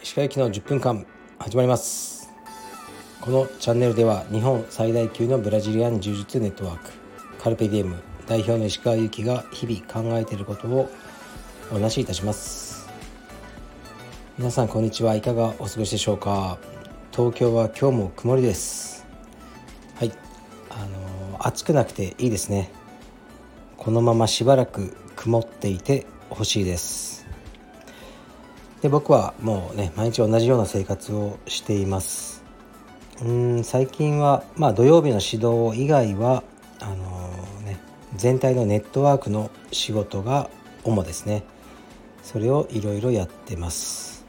石川行きの10分間始まります。このチャンネルでは日本最大級のブラジリアン柔術ネットワークカルペディエム代表の石川由紀が日々考えていることをお話しいたします。皆さんこんにちはいかがお過ごしでしょうか。東京は今日も曇りです。はい。あのー、暑くなくていいですね。このまましばらく曇っていてほしいです。で僕はもうね毎日同じような生活をしています。うん最近はまあ土曜日の指導以外はあのー、ね全体のネットワークの仕事が主ですね。それをいろいろやってます。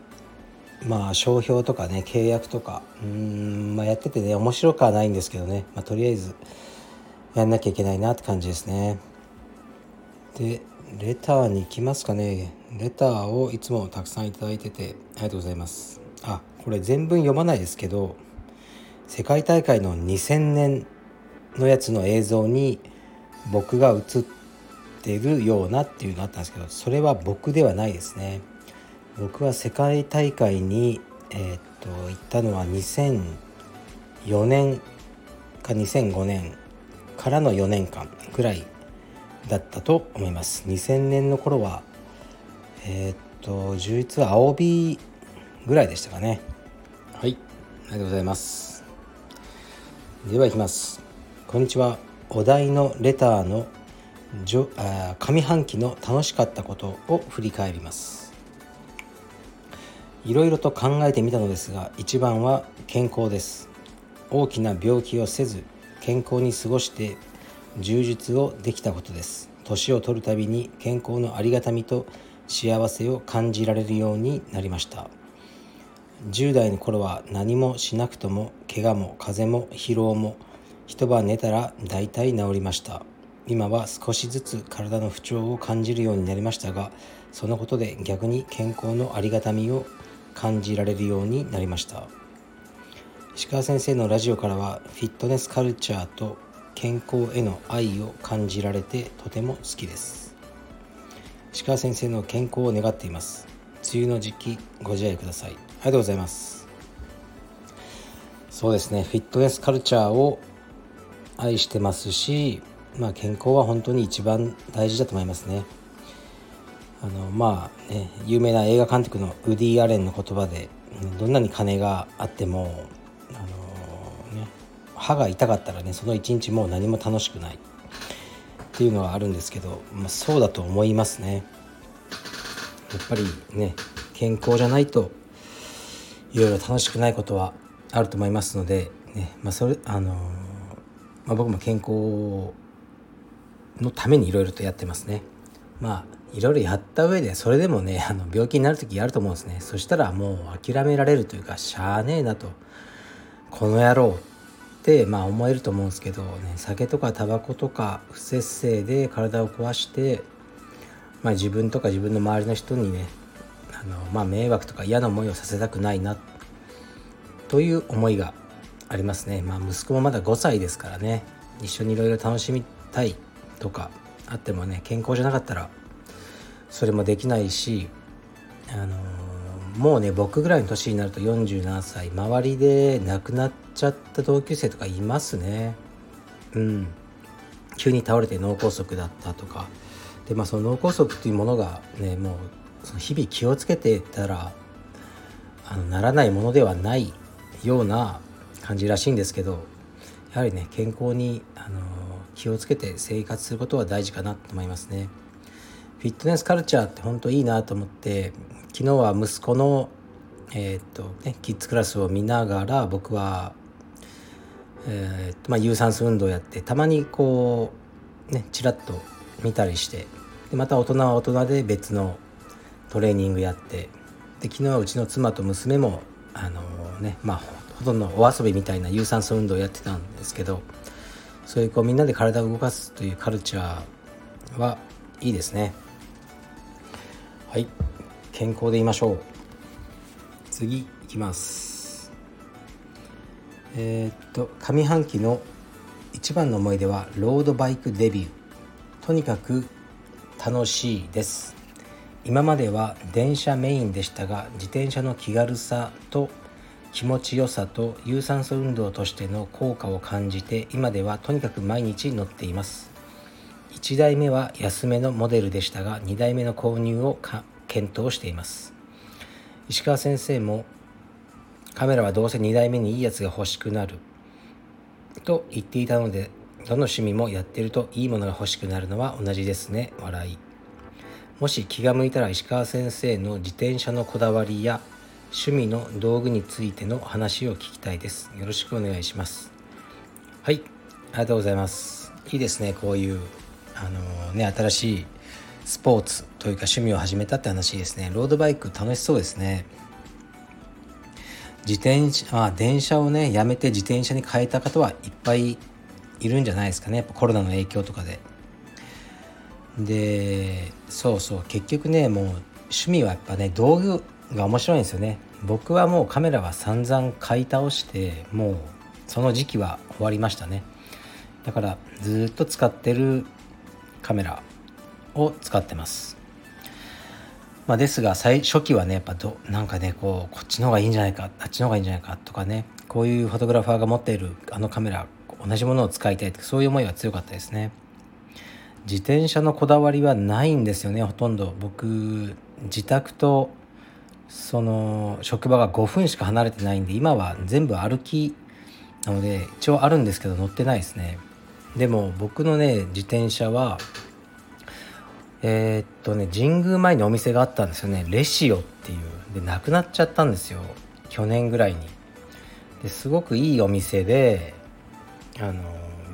まあ商標とかね契約とかうんまあやっててね面白くはないんですけどね、まあ、とりあえずやんなきゃいけないなって感じですね。でレターに行きますかね。レターをいつもたくさん頂いててありがとうございます。あこれ全文読まないですけど世界大会の2000年のやつの映像に僕が映ってるようなっていうのがあったんですけどそれは僕ではないですね。僕は世界大会にえー、っと行ったのは2004年か2005年からの4年間ぐらいだったと思います。2000年の頃はえー、っと充実は青 B ぐらいでしたかね。はい。ありがとうございます。ではいきます。こんにちは。お題のレターの上半期の楽しかったことを振り返ります。いろいろと考えてみたのですが一番は健康です。大きな病気をせず健康に過ごして充実をできたことです。年を取るたびに健康のありがたみと幸せを感じられるようになりました。10代の頃は何もしなくとも怪我も風邪も疲労も一晩寝たら大体治りました。今は少しずつ体の不調を感じるようになりましたがそのことで逆に健康のありがたみを感じられるようになりました。石川先生のラジオからはフィットネスカルチャーと健康への愛を感じられてとても好きです。石川先生の健康を願っています。梅雨の時期ご自愛ください。ありがとうございます。そうですね。フィットネスカルチャーを愛してますし、まあ、健康は本当に一番大事だと思いますね。あのまあね有名な映画監督のウディ・アレンの言葉でどんなに金があっても歯が痛かったらねその一日もう何も楽しくない。っていうのはあるんですけど、まあ、そうだと思いますね。やっぱりね健康じゃないといろいろ楽しくないことはあると思いますので、ねまあ、それあのまあ、僕も健康のためにいろいろとやってますね。まあいろいろやった上でそれでもねあの病気になる時あると思うんですね。そしたらもう諦められるというかしゃあねえなと。この野郎。っまあ思えると思うんですけど、ね、酒とかタバコとか不節制で体を壊して、まあ、自分とか自分の周りの人にねあの、まあ、迷惑とか嫌な思いをさせたくないなという思いがありますね。まあ、息子もまだ5歳ですからね一緒にいろいろ楽しみたいとかあってもね健康じゃなかったらそれもできないしあのもうね僕ぐらいの年になると47歳周りで亡くなっちゃった同級生とかいますね。うん。急に倒れて脳梗塞だったとか。でまあその脳梗塞っていうものがねもうその日々気をつけてたらあのならないものではないような感じらしいんですけどやはりね健康にあの気をつけて生活することは大事かなと思いますね。フィットネスカルチャーって本当いいなと思って昨日は息子の、えー、っとね、キッズクラスを見ながら僕は、えー、まあ、有酸素運動やってたまにこうねちらっと見たりしてでまた大人は大人で別のトレーニングやってで昨日はうちの妻と娘もあのー、ねまあほとんどお遊びみたいな有酸素運動をやってたんですけどそういうこうみんなで体を動かすというカルチャーはいいですね。はい。健康で言いましょう。次いきます。えー、っと上半期の一番の思い出はロードバイクデビュー。とにかく楽しいです。今までは電車メインでしたが自転車の気軽さと気持ちよさと有酸素運動としての効果を感じて今ではとにかく毎日乗っています。1台目は安めのモデルでしたが2台目の購入を検討しています。石川先生もカメラはどうせ2台目にいいやつが欲しくなると言っていたのでどの趣味もやってるといいものが欲しくなるのは同じですね笑いもし気が向いたら石川先生の自転車のこだわりや趣味の道具についての話を聞きたいですよろしくお願いしますはいありがとうございます。いいですねこういうあのー、ね新しいスポーツというか趣味を始めたって話ですね。ロードバイク楽しそうですね。自転車あ電車をねやめて自転車に変えた方はいっぱいいるんじゃないですかね。やっぱコロナの影響とかで。でそうそう。結局ねもう趣味はやっぱね道具が面白いんですよね。僕はもうカメラは散々買い倒してもうその時期は終わりましたね。だからずっと使ってるカメラ。を使ってます。まあ、ですが最初期はねやっぱどなんかねこうこっちの方がいいんじゃないかあっちの方がいいんじゃないかとかねこういうフォトグラファーが持っているあのカメラ同じものを使いたいとかそういう思いは強かったですね。自転車のこだわりはないんですよねほとんど。僕自宅とその職場が5分しか離れてないんで今は全部歩きなので一応あるんですけど乗ってないですね。でも僕のね自転車はえー、っとね神宮前にお店があったんですよね。レシオっていう。でなくなっちゃったんですよ。去年ぐらいに。ですごくいいお店であの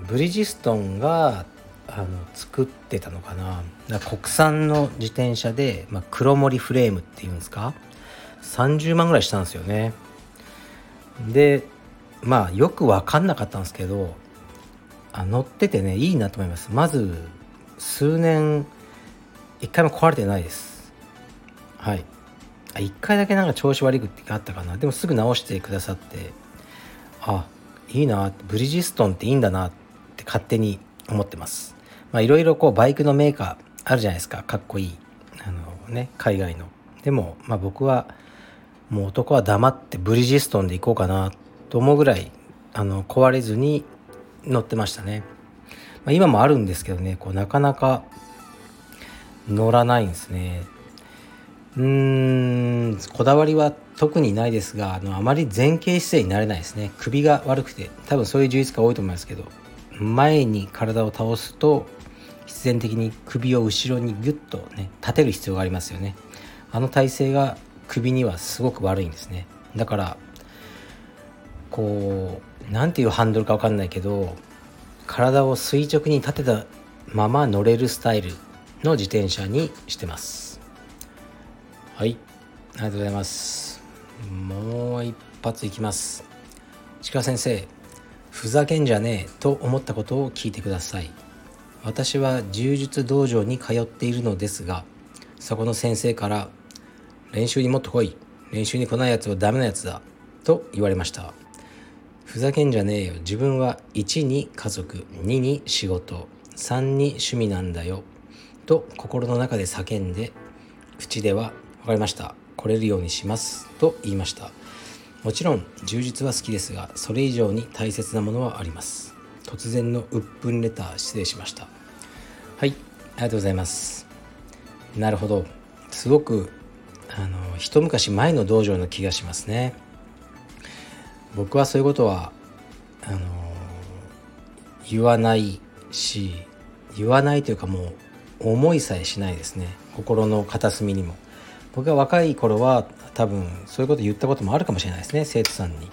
ブリヂストンがあの作ってたのかな。国産の自転車で、まあ、黒森フレームっていうんですか。30万ぐらいしたんですよね。でまあよく分かんなかったんですけどあ乗っててねいいなと思います。まず数年一回も壊れてないです。はい。一回だけなんか調子悪いってあったかな。でもすぐ直してくださってあいいなブリヂストンっていいんだなって勝手に思ってます。まあいろいろこうバイクのメーカーあるじゃないですか。かっこいい。あのね海外の。でもまあ僕はもう男は黙ってブリヂストンで行こうかなと思うぐらいあの壊れずに乗ってましたね、まあ、今もあるんですけどねこうなかなか乗らないんですね。うーんこだわりは特にないですがあのあまり前傾姿勢になれないですね。首が悪くて多分そういう充実が多いと思いますけど前に体を倒すと必然的に首を後ろにギュッとね立てる必要がありますよね。あの体勢が首にはすごく悪いんですね。だからこう何ていうハンドルか分かんないけど体を垂直に立てたまま乗れるスタイルの自転車にしてます。はい。ありがとうございます。もう一発いきます。鹿先生ふざけんじゃねえと思ったことを聞いてください。私は柔術道場に通っているのですがそこの先生から練習にもっと来い。練習に来ないやつはダメなやつだ。と言われました。ふざけんじゃねえよ。自分は1に家族2に仕事3に趣味なんだよ。と心の中で叫んで口では「分かりました。来れるようにします」と言いました。もちろん充実は好きですがそれ以上に大切なものはあります。突然の鬱憤レター失礼しました。はいありがとうございます。なるほど。すごくあの一昔前の道場の気がしますね。僕はそういうことはあの言わないし言わないというかもう思いさえしないですね。心の片隅にも。僕が若い頃は多分そういうこと言ったこともあるかもしれないですね生徒さんに。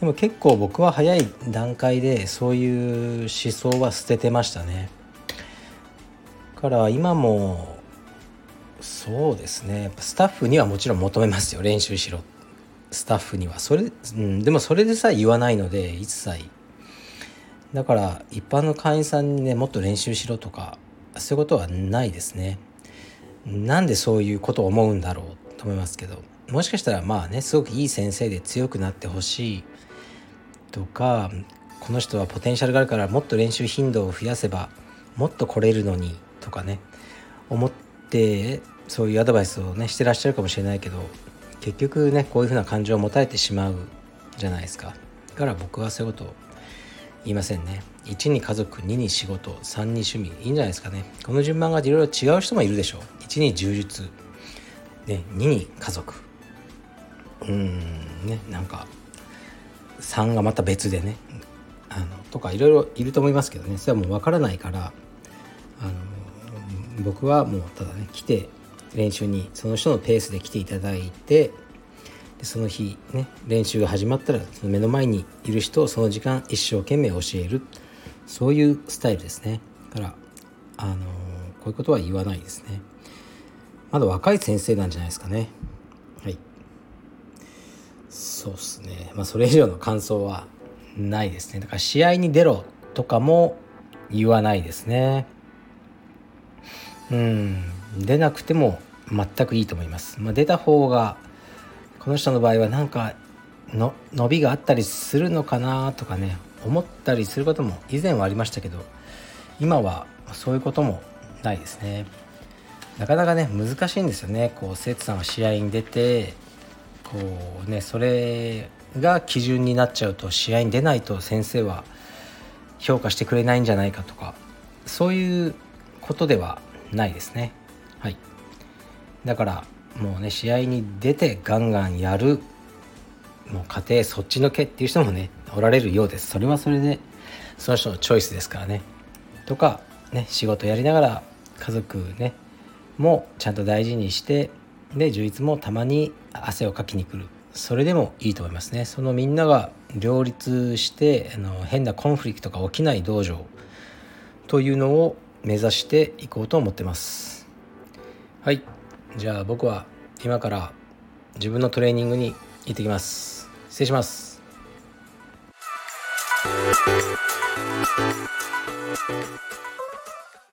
でも結構僕は早い段階でそういう思想は捨ててましたね。から今もそうですね。スタッフにはもちろん求めますよ。練習しろ。スタッフには。それ、うん、でもそれでさえ言わないので一切。だから一般の会員さんにねもっと練習しろとかそういうことはないですね。なんでそういうことを思うんだろうと思いますけど。もしかしたらまあねすごくいい先生で強くなってほしいとかこの人はポテンシャルがあるからもっと練習頻度を増やせばもっと来れるのにとかね。思ってそういうアドバイスをねしてらっしゃるかもしれないけど結局ねこういうふうな感情を持たれてしまうじゃないですか。だから僕はそういうことを言いませんね。1に家族2に仕事3に趣味。いいんじゃないですかね。この順番がいろいろ違う人もいるでしょう。1に充実、ね、2に家族。うんねなんか3がまた別でね。あのとかいろいろいると思いますけどね。それはもう分からないからあの僕はもうただね来て練習にその人のペースで来ていただいてでその日ね練習が始まったらその目の前にいる人をその時間一生懸命教える。そういうスタイルですね。だからあのこういうことは言わないですね。まだ若い先生なんじゃないですかね。はい。そうっすね。まあそれ以上の感想はないですね。だから試合に出ろとかも言わないですね。うん。出なくても全くいいと思います、まあ、出た方がこの人の場合はなんかの伸びがあったりするのかなとかね。思ったりすることも以前はありましたけど今はそういうこともないですね。なかなかね難しいんですよね。こう生徒さんが試合に出てこうねそれが基準になっちゃうと試合に出ないと先生は評価してくれないんじゃないかとかそういうことではないですね。はい。だからもうね試合に出てガンガンやるもう家庭そっちのけっていう人もねおられるようです。それはそれでその人のチョイスですからね。とかね仕事やりながら家族ねもちゃんと大事にしてで充実もたまに汗をかきに来る。それでもいいと思いますね。そのみんなが両立してあの変なコンフリクトが起きない道場。というのを目指していこうと思ってます。はい。じゃあ僕は今から自分のトレーニングに行ってきます失礼します「